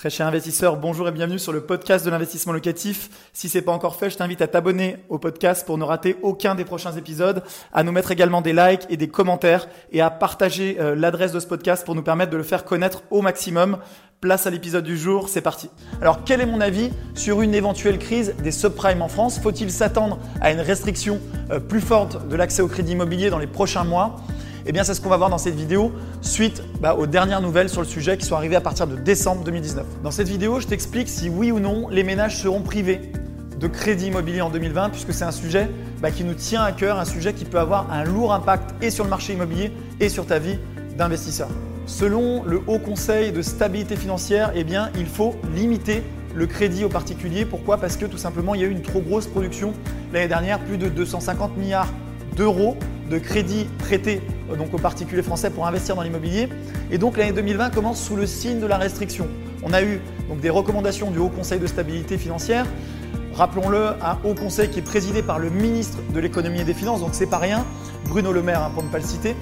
Très cher investisseur, bonjour et bienvenue sur le podcast de l'investissement locatif. Si c'est pas encore fait, je t'invite à t'abonner au podcast pour ne rater aucun des prochains épisodes, à nous mettre également des likes et des commentaires et à partager euh, l'adresse de ce podcast pour nous permettre de le faire connaître au maximum. Place à l'épisode du jour, c'est parti. Alors quel est mon avis sur une éventuelle crise des subprimes en France? Faut-il s'attendre à une restriction euh, plus forte de l'accès au crédit immobilier dans les prochains mois? Eh c'est ce qu'on va voir dans cette vidéo suite bah, aux dernières nouvelles sur le sujet qui sont arrivées à partir de décembre 2019. Dans cette vidéo, je t'explique si oui ou non les ménages seront privés de crédit immobilier en 2020 puisque c'est un sujet bah, qui nous tient à cœur, un sujet qui peut avoir un lourd impact et sur le marché immobilier et sur ta vie d'investisseur. Selon le Haut Conseil de stabilité financière, eh il faut limiter le crédit aux particuliers. Pourquoi? Parce que tout simplement, il y a eu une trop grosse production l'année dernière, plus de 250 milliards d'euros de crédits prêtés euh, donc aux particuliers français pour investir dans l'immobilier. Et donc l'année 2020 commence sous le signe de la restriction. On a eu des recommandations du Haut Conseil de stabilité financière. Rappelons-le, un Haut Conseil qui est présidé par le ministre de l'économie et des finances, donc c'est pas rien, Bruno Le Maire hein, pour ne pas le citer.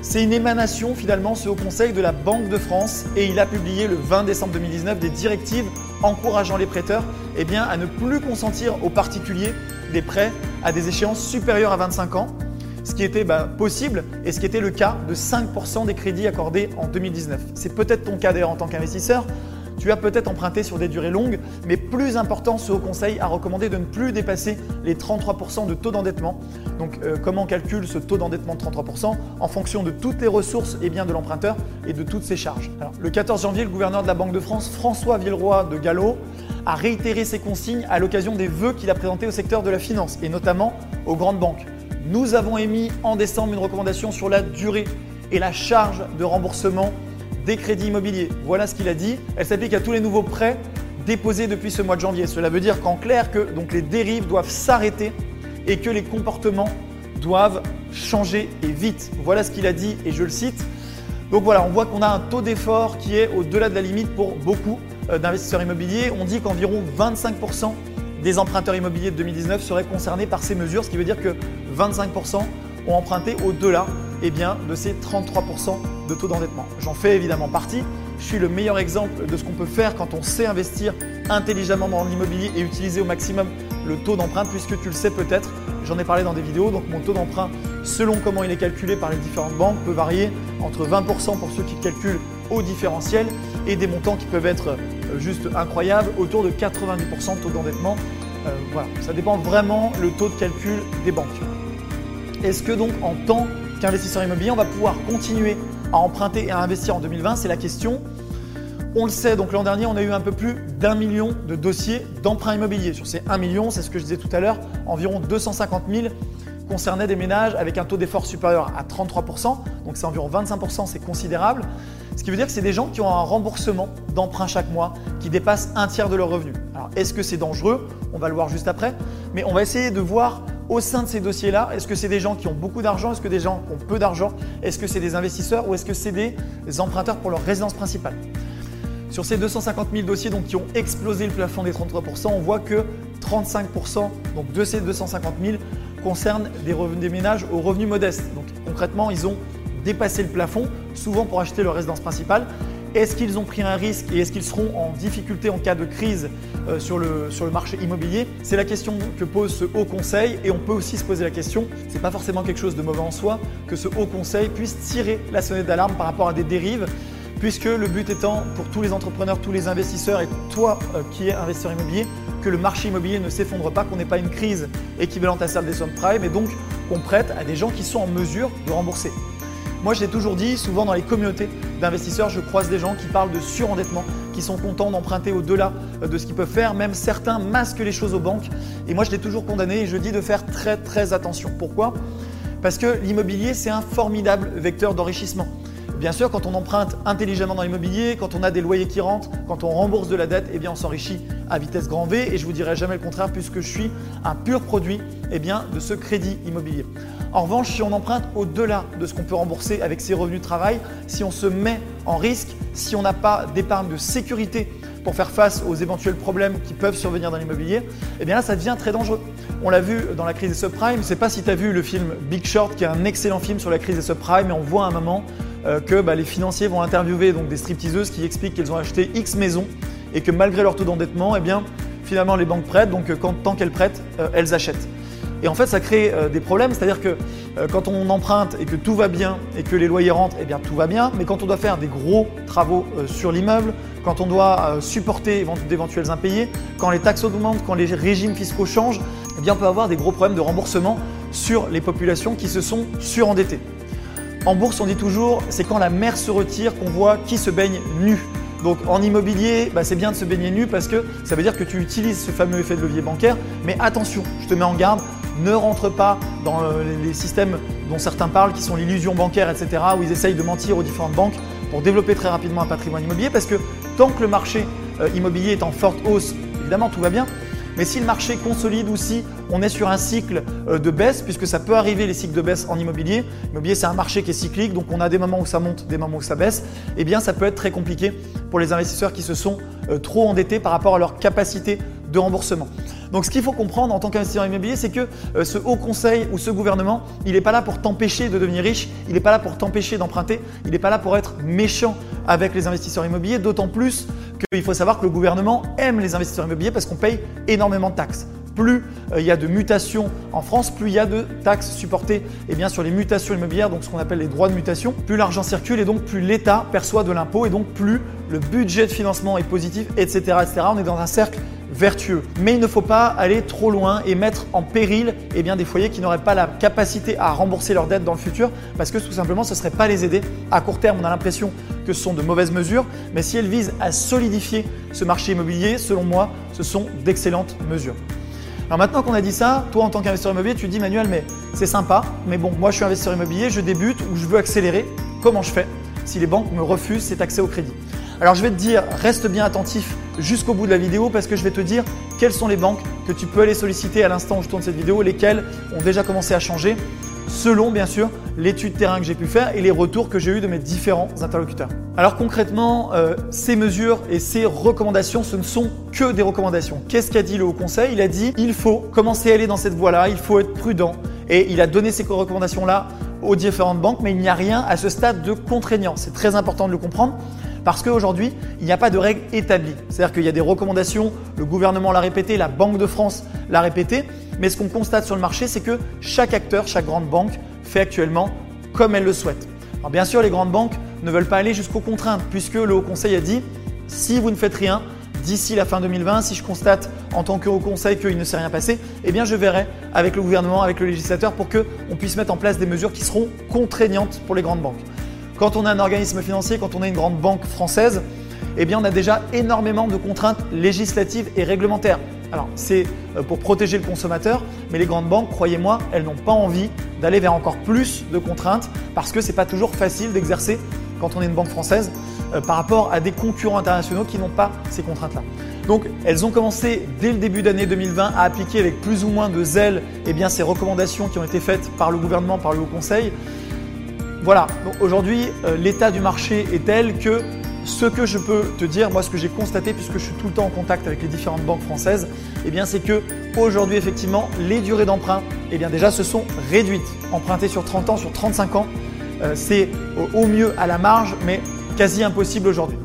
C'est une émanation finalement, ce Haut Conseil, de la Banque de France et il a publié le 20 décembre 2019 des directives encourageant les prêteurs eh à ne plus consentir aux particuliers des prêts à des échéances supérieures à 25 ans ce qui était bah, possible et ce qui était le cas de 5% des crédits accordés en 2019. C'est peut-être ton cas d'ailleurs en tant qu'investisseur. Tu as peut-être emprunté sur des durées longues, mais plus important, ce haut conseil a recommandé de ne plus dépasser les 33% de taux d'endettement. Donc euh, comment on calcule ce taux d'endettement de 33% En fonction de toutes les ressources et biens de l'emprunteur et de toutes ses charges? le 14 janvier, le gouverneur de la Banque de France, François Villeroy de Gallo, a réitéré ses consignes à l'occasion des vœux qu'il a présentés au secteur de la finance et notamment aux grandes banques. Nous avons émis en décembre une recommandation sur la durée et la charge de remboursement des crédits immobiliers. Voilà ce qu'il a dit. Elle s'applique à tous les nouveaux prêts déposés depuis ce mois de janvier. Cela veut dire qu'en clair que donc les dérives doivent s'arrêter et que les comportements doivent changer et vite. Voilà ce qu'il a dit et je le cite. Donc voilà, on voit qu'on a un taux d'effort qui est au-delà de la limite pour beaucoup euh, d'investisseurs immobiliers. On dit qu'environ 25% des emprunteurs immobiliers de 2019 seraient concernés par ces mesures, ce qui veut dire que 25% ont emprunté au-delà eh de ces 33% de taux d'endettement. J'en fais évidemment partie. Je suis le meilleur exemple de ce qu'on peut faire quand on sait investir intelligemment dans l'immobilier et utiliser au maximum le taux d'emprunt, puisque tu le sais peut-être, j'en ai parlé dans des vidéos. Donc mon taux d'emprunt, selon comment il est calculé par les différentes banques, peut varier entre 20% pour ceux qui calculent au différentiel et des montants qui peuvent être euh, juste incroyables, autour de 90% de taux d'endettement. Euh, voilà, ça dépend vraiment le taux de calcul des banques. Est-ce que donc en tant qu'investisseur immobilier, on va pouvoir continuer à emprunter et à investir en 2020 C'est la question. On le sait, donc l'an dernier, on a eu un peu plus d'un million de dossiers d'emprunt immobilier. Sur ces 1 million, c'est ce que je disais tout à l'heure, environ 250 000 concernaient des ménages avec un taux d'effort supérieur à 33%, donc c'est environ 25%, c'est considérable. Ce qui veut dire que c'est des gens qui ont un remboursement d'emprunt chaque mois qui dépasse un tiers de leur revenu. Alors est-ce que c'est dangereux? On va le voir juste après, mais on va essayer de voir au sein de ces dossiers-là, est-ce que c'est des gens qui ont beaucoup d'argent Est-ce que des gens qui ont peu d'argent Est-ce que c'est des investisseurs ou est-ce que c'est des emprunteurs pour leur résidence principale? Sur ces 250 000 dossiers donc, qui ont explosé le plafond des 33%, on voit que 35% donc, de ces 250 000 concernent des, revenus, des ménages aux revenus modestes. Donc concrètement, ils ont dépassé le plafond, souvent pour acheter leur résidence principale. Est-ce qu'ils ont pris un risque et est-ce qu'ils seront en difficulté en cas de crise euh, sur, le, marché immobilier? C'est la question que pose ce haut conseil et on peut aussi se poser la question, ce n'est pas forcément quelque chose de mauvais en soi, que ce haut conseil puisse tirer la sonnette d'alarme par rapport à des dérives puisque le but étant pour tous les entrepreneurs, tous les investisseurs et toi euh, qui es investisseur immobilier, que le marché immobilier ne s'effondre pas, qu'on n'ait pas une crise équivalente à celle des subprimes et donc qu'on prête à des gens qui sont en mesure de rembourser. Moi, je l'ai toujours dit, souvent dans les communautés d'investisseurs, je croise des gens qui parlent de surendettement, qui sont contents d'emprunter au-delà euh, de ce qu'ils peuvent faire. Même certains masquent les choses aux banques. Et moi, je l'ai toujours condamné et je dis de faire très très attention. Pourquoi? Parce que l'immobilier, c'est un formidable vecteur d'enrichissement. Bien sûr, quand on emprunte intelligemment dans l'immobilier, quand on a des loyers qui rentrent, quand on rembourse de la dette, eh on s'enrichit à vitesse grand V et je vous dirai jamais le contraire puisque je suis un pur produit eh de ce crédit immobilier. En revanche, si on emprunte au-delà de ce qu'on peut rembourser avec ses revenus de travail, si on se met en risque, si on n'a pas d'épargne de sécurité pour faire face aux éventuels problèmes qui peuvent survenir dans l'immobilier, eh bien là, ça devient très dangereux. On l'a vu dans la crise des subprimes. Je ne sais pas si tu as vu le film Big Short, qui est un excellent film sur la crise des subprimes, mais on voit à un moment euh, que bah, les financiers vont interviewer des stripteaseuses qui expliquent qu'elles ont acheté X maisons et que malgré leur taux d'endettement, eh bien, finalement les banques prêtent, donc quand, tant qu'elles prêtent, elles achètent. Et en fait, ça crée des problèmes, c'est-à-dire que quand on emprunte et que tout va bien et que les loyers rentrent, eh bien tout va bien, mais quand on doit faire des gros travaux sur l'immeuble, quand on doit supporter d'éventuels impayés, quand les taxes augmentent, quand les régimes fiscaux changent, eh bien on peut avoir des gros problèmes de remboursement sur les populations qui se sont surendettées. En bourse, on dit toujours, c'est quand la mer se retire qu'on voit qui se baigne nu. Donc en immobilier, bah, c'est bien de se baigner nu parce que ça veut dire que tu utilises ce fameux effet de levier bancaire. Mais attention, je te mets en garde, ne rentre pas dans euh, les systèmes dont certains parlent, qui sont l'illusion bancaire, etc., où ils essayent de mentir aux différentes banques pour développer très rapidement un patrimoine immobilier. Parce que tant que le marché euh, immobilier est en forte hausse, évidemment tout va bien. Mais si le marché consolide ou si on est sur un cycle euh, de baisse, puisque ça peut arriver les cycles de baisse en immobilier, l'immobilier c'est un marché qui est cyclique, donc on a des moments où ça monte, des moments où ça baisse, eh bien ça peut être très compliqué pour les investisseurs qui se sont trop endettés par rapport à leur capacité de remboursement. Donc ce qu'il faut comprendre en tant qu'investisseur immobilier, c'est que euh, ce haut conseil ou ce gouvernement, il n'est pas là pour t'empêcher de devenir riche, il n'est pas là pour t'empêcher d'emprunter, il n'est pas là pour être méchant avec les investisseurs immobiliers, d'autant plus qu'il faut savoir que le gouvernement aime les investisseurs immobiliers parce qu'on paye énormément de taxes. Plus euh, il y a de mutations en France, plus il y a de taxes supportées eh bien, sur les mutations immobilières, donc ce qu'on appelle les droits de mutation. Plus l'argent circule et donc plus l'État perçoit de l'impôt et donc plus le budget de financement est positif, etc. On est dans un cercle vertueux. Mais il ne faut pas aller trop loin et mettre en péril eh bien, des foyers qui n'auraient pas la capacité à rembourser leurs dettes dans le futur parce que tout simplement ce ne serait pas les aider. À court terme, on a l'impression que ce sont de mauvaises mesures, mais si elles visent à solidifier ce marché immobilier, selon moi, ce sont d'excellentes mesures. Alors maintenant qu'on a dit ça, toi en tant qu'investisseur immobilier, tu dis Manuel, mais c'est sympa, mais bon, moi je suis investisseur immobilier, je débute ou je veux accélérer, comment je fais si les banques me refusent cet accès au crédit? Alors je vais te dire, reste bien attentif jusqu'au bout de la vidéo parce que je vais te dire quelles sont les banques que tu peux aller solliciter à l'instant où je tourne cette vidéo, lesquelles ont déjà commencé à changer selon bien sûr l'étude terrain que j'ai pu faire et les retours que j'ai eu de mes différents interlocuteurs. Alors concrètement, euh, ces mesures et ces recommandations, ce ne sont que des recommandations. Qu'est-ce qu'a dit le Haut Conseil? Il a dit il faut commencer à aller dans cette voie-là, il faut être prudent et il a donné ces recommandations-là aux différentes banques, mais il n'y a rien à ce stade de contraignant. C'est très important de le comprendre parce qu'aujourd'hui, il n'y a pas de règles établies. C'est-à-dire qu'il y a des recommandations, le gouvernement l'a répété, la Banque de France l'a répété, mais ce qu'on constate sur le marché, c'est que chaque acteur, chaque grande banque fait actuellement comme elle le souhaite. Alors bien sûr, les grandes banques ne veulent pas aller jusqu'aux contraintes, puisque le Haut Conseil a dit, si vous ne faites rien, d'ici la fin 2020, si je constate en tant que Haut Conseil qu'il ne s'est rien passé, eh bien je verrai avec le gouvernement, avec le législateur pour qu'on puisse mettre en place des mesures qui seront contraignantes pour les grandes banques. Quand on a un organisme financier, quand on a une grande banque française, eh on a déjà énormément de contraintes législatives et réglementaires. Alors c'est euh, pour protéger le consommateur, mais les grandes banques, croyez-moi, elles n'ont pas envie d'aller vers encore plus de contraintes parce que ce n'est pas toujours facile d'exercer quand on est une banque française euh, par rapport à des concurrents internationaux qui n'ont pas ces contraintes-là. Donc elles ont commencé dès le début d'année 2020 à appliquer avec plus ou moins de zèle eh ces recommandations qui ont été faites par le gouvernement, par le Haut Conseil. Voilà, aujourd'hui, euh, l'état du marché est tel que ce que je peux te dire, moi ce que j'ai constaté puisque je suis tout le temps en contact avec les différentes banques françaises, eh bien c'est que aujourd'hui effectivement les durées d'emprunt eh déjà se sont réduites. Emprunter sur 30 ans, sur 35 ans, euh, c'est au mieux à la marge mais quasi impossible aujourd'hui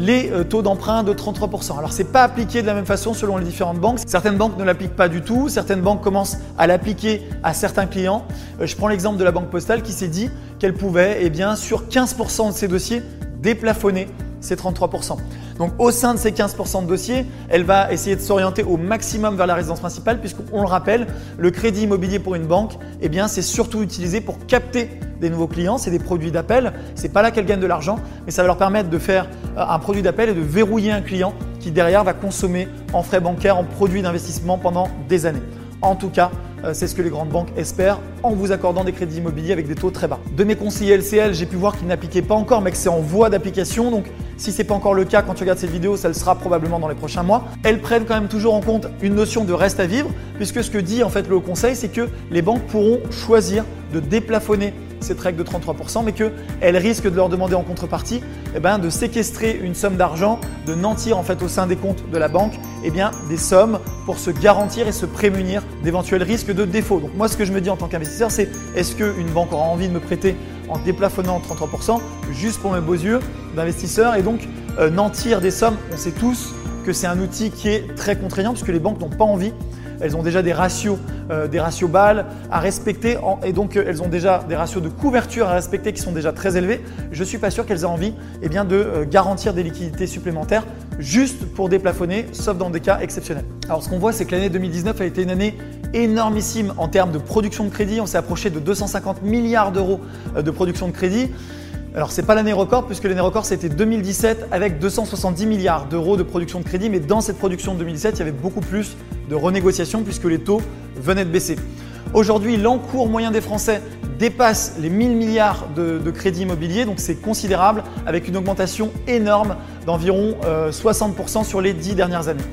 les euh, taux d'emprunt de 33%. Alors c'est pas appliqué de la même façon selon les différentes banques. Certaines banques ne l'appliquent pas du tout, certaines banques commencent à l'appliquer à certains clients. Euh, je prends l'exemple de la banque postale qui s'est dit qu'elle pouvait eh bien sur 15% de ses dossiers déplafonner ces 33%. Donc au sein de ces 15% de dossiers, elle va essayer de s'orienter au maximum vers la résidence principale puisqu'on le rappelle, le crédit immobilier pour une banque, eh bien c'est surtout utilisé pour capter des nouveaux clients, c'est des produits d'appel, c'est pas là qu'elle gagne de l'argent, mais ça va leur permettre de faire euh, un produit d'appel et de verrouiller un client qui derrière va consommer en frais bancaires, en produits d'investissement pendant des années. En tout cas, euh, c'est ce que les grandes banques espèrent en vous accordant des crédits immobiliers avec des taux très bas. De mes conseillers LCL, j'ai pu voir qu'ils n'appliquaient pas encore, mais que c'est en voie d'application. Donc, si ce n'est pas encore le cas quand tu regardes cette vidéo, ça le sera probablement dans les prochains mois. Elles prennent quand même toujours en compte une notion de reste à vivre, puisque ce que dit en fait le Haut Conseil, c'est que les banques pourront choisir de déplafonner cette règle de 33%, mais qu'elle risque de leur demander en contrepartie eh ben, de séquestrer une somme d'argent, de nantir en fait au sein des comptes de la banque eh bien, des sommes pour se garantir et se prémunir d'éventuels risques de défaut. Donc moi ce que je me dis en tant qu'investisseur, c'est est-ce qu'une banque aura envie de me prêter en déplafonnant 33% juste pour mes beaux yeux d'investisseur et donc euh, n'en tirent des sommes? On sait tous que c'est un outil qui est très contraignant puisque les banques n'ont pas envie elles ont déjà des ratios, euh, des ratios balles à respecter et donc euh, elles ont déjà des ratios de couverture à respecter qui sont déjà très élevés. Je ne suis pas sûr qu'elles aient envie eh de euh, garantir des liquidités supplémentaires juste pour déplafonner, sauf dans des cas exceptionnels. Alors ce qu'on voit, c'est que l'année 2019 a été une année énormissime en termes de production de crédit. On s'est approché de 250 milliards d'euros de production de crédit. Alors c'est pas l'année record puisque l'année record c'était 2017 avec 270 milliards d'euros de production de crédit, mais dans cette production de 2017 il y avait beaucoup plus de renégociations puisque les taux venaient de baisser. Aujourd'hui l'encours moyen des Français dépasse les 1000 milliards de, crédits immobiliers, donc c'est considérable avec une augmentation énorme d'environ 60% euh, sur les 10 dernières années.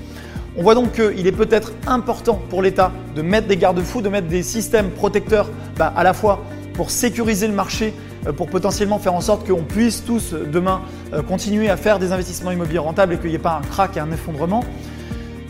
On voit donc qu'il est peut-être important pour l'État de mettre des garde-fous, de mettre des systèmes protecteurs bah, à la fois pour sécuriser le marché pour potentiellement faire en sorte qu'on puisse tous euh, demain euh, continuer à faire des investissements immobiliers rentables et qu'il n'y ait pas un crack et un effondrement.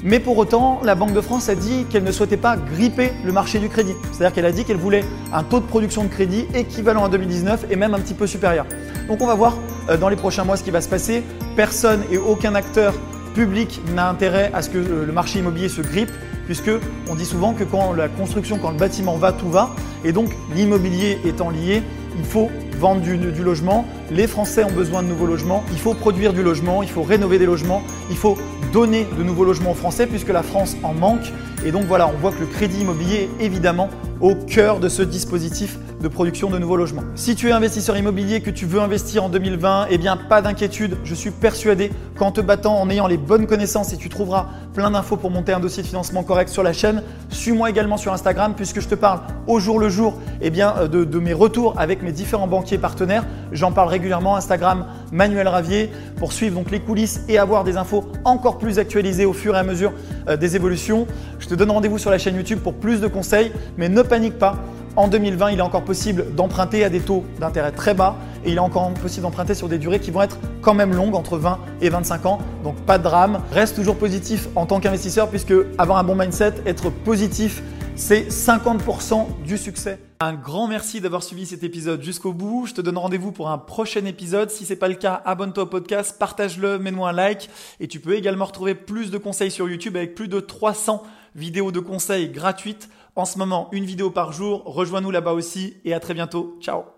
Mais pour autant, la Banque de France a dit qu'elle ne souhaitait pas gripper le marché du crédit. C'est-à-dire qu'elle a dit qu'elle voulait un taux de production de crédit équivalent à 2019 et même un petit peu supérieur. Donc on va voir dans les prochains mois ce qui va se passer. Personne et aucun acteur public n'a intérêt à ce que le marché immobilier se grippe puisque on dit souvent que quand la construction, quand le bâtiment va, tout va. Et donc l'immobilier étant lié, il faut vendre du, logement. Les Français ont besoin de nouveaux logements. Il faut produire du logement, il faut rénover des logements, il faut donner de nouveaux logements aux Français puisque la France en manque. Et donc voilà, on voit que le crédit immobilier est évidemment au cœur de ce dispositif de production de nouveaux logements. Si tu es investisseur immobilier, que tu veux investir en 2020, eh bien pas d'inquiétude, je suis persuadé qu'en te battant, en ayant les bonnes connaissances, et tu trouveras plein d'infos pour monter un dossier de financement correct sur la chaîne. Suis-moi également sur Instagram puisque je te parle au jour le jour eh bien, euh, de, mes retours avec mes différents banquiers partenaires. J'en parle régulièrement Instagram Manuel Ravier pour suivre donc les coulisses et avoir des infos encore plus actualisées au fur et à mesure euh, des évolutions. Je te donne rendez-vous sur la chaîne YouTube pour plus de conseils, mais ne panique pas. En 2020, il est encore possible d'emprunter à des taux d'intérêt très bas et il est encore possible d'emprunter sur des durées qui vont être quand même longues, entre 20 et 25 ans. Donc pas de drame. Reste toujours positif en tant qu'investisseur puisque avoir un bon mindset, être positif, c'est 50% du succès. Un grand merci d'avoir suivi cet épisode jusqu'au bout. Je te donne rendez-vous pour un prochain épisode. Si ce n'est pas le cas, abonne-toi au podcast, partage-le, mets-moi un like et tu peux également retrouver plus de conseils sur YouTube avec plus de 300 vidéos de conseils gratuites en ce moment, une vidéo par jour. Rejoins-nous là-bas aussi et à très bientôt. Ciao